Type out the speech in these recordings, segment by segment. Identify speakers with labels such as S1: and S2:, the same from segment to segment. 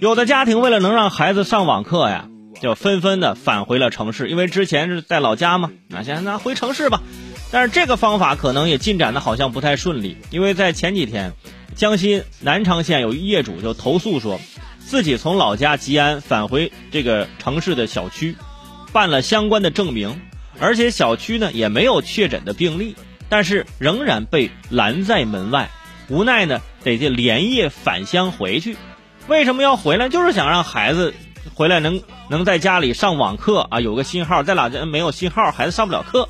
S1: 有的家庭为了能让孩子上网课呀，就纷纷的返回了城市，因为之前是在老家嘛，那现在那回城市吧。但是这个方法可能也进展的好像不太顺利，因为在前几天，江西南昌县有业主就投诉说，自己从老家吉安返回这个城市的小区，办了相关的证明，而且小区呢也没有确诊的病例，但是仍然被拦在门外，无奈呢得这连夜返乡回去。为什么要回来？就是想让孩子回来能能在家里上网课啊，有个信号，在老家没有信号，孩子上不了课。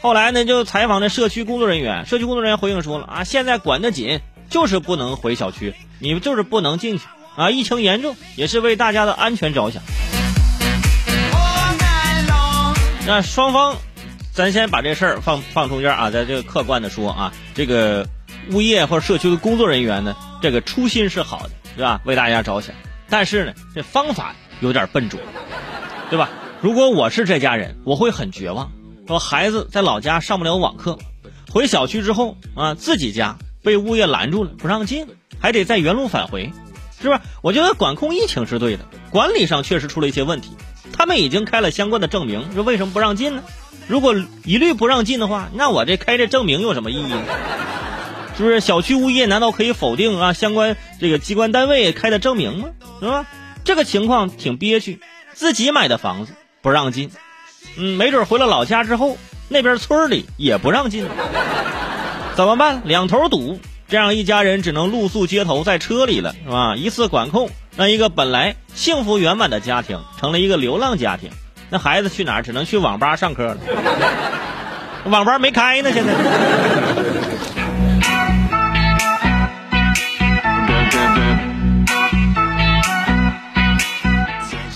S1: 后来呢，就采访这社区工作人员，社区工作人员回应说了啊，现在管得紧，就是不能回小区，你们就是不能进去啊，疫情严重，也是为大家的安全着想。那双方，咱先把这事儿放放中间啊，在这个客观的说啊，这个物业或者社区的工作人员呢，这个初心是好的，对吧？为大家着想，但是呢，这方法有点笨拙，对吧？如果我是这家人，我会很绝望。说孩子在老家上不了网课，回小区之后啊，自己家被物业拦住了，不让进，还得再原路返回，是不是？我觉得管控疫情是对的，管理上确实出了一些问题。他们已经开了相关的证明，说为什么不让进呢？如果一律不让进的话，那我这开这证明有什么意义呢？是不是？小区物业难道可以否定啊相关这个机关单位开的证明吗？是吧？这个情况挺憋屈，自己买的房子不让进。嗯，没准回了老家之后，那边村里也不让进，怎么办？两头堵，这样一家人只能露宿街头，在车里了，是吧？一次管控，让一个本来幸福圆满的家庭成了一个流浪家庭。那孩子去哪儿？只能去网吧上课了，网吧没开呢，现在。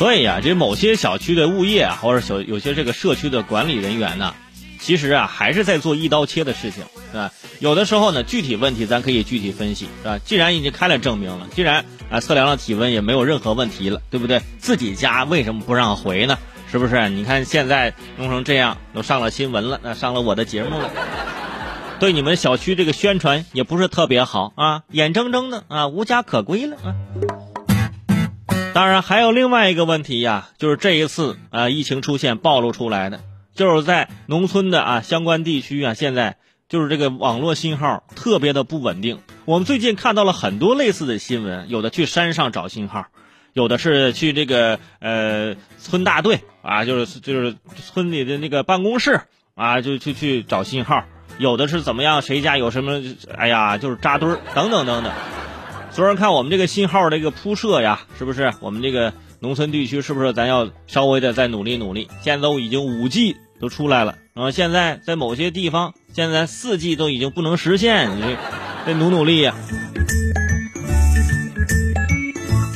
S1: 所以啊，这某些小区的物业啊，或者小有些这个社区的管理人员呢，其实啊还是在做一刀切的事情，是吧？有的时候呢，具体问题咱可以具体分析，是吧？既然已经开了证明了，既然啊测量了体温也没有任何问题了，对不对？自己家为什么不让回呢？是不是？你看现在弄成这样，都上了新闻了，那上了我的节目了，对你们小区这个宣传也不是特别好啊，眼睁睁的啊无家可归了啊。当然，还有另外一个问题呀，就是这一次啊，疫情出现暴露出来的，就是在农村的啊相关地区啊，现在就是这个网络信号特别的不稳定。我们最近看到了很多类似的新闻，有的去山上找信号，有的是去这个呃村大队啊，就是就是村里的那个办公室啊，就去去找信号，有的是怎么样，谁家有什么，哎呀，就是扎堆儿等等等等。所以说，看我们这个信号这个铺设呀，是不是我们这个农村地区是不是咱要稍微的再努力努力？现在都已经五 G 都出来了，啊，现在在某些地方，现在四 G 都已经不能实现，你得努努力呀。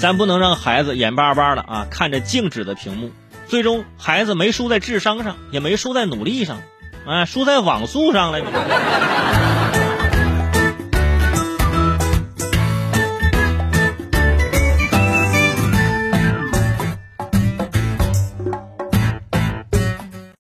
S1: 咱不能让孩子眼巴巴的啊看着静止的屏幕，最终孩子没输在智商上，也没输在努力上，啊，输在网速上了。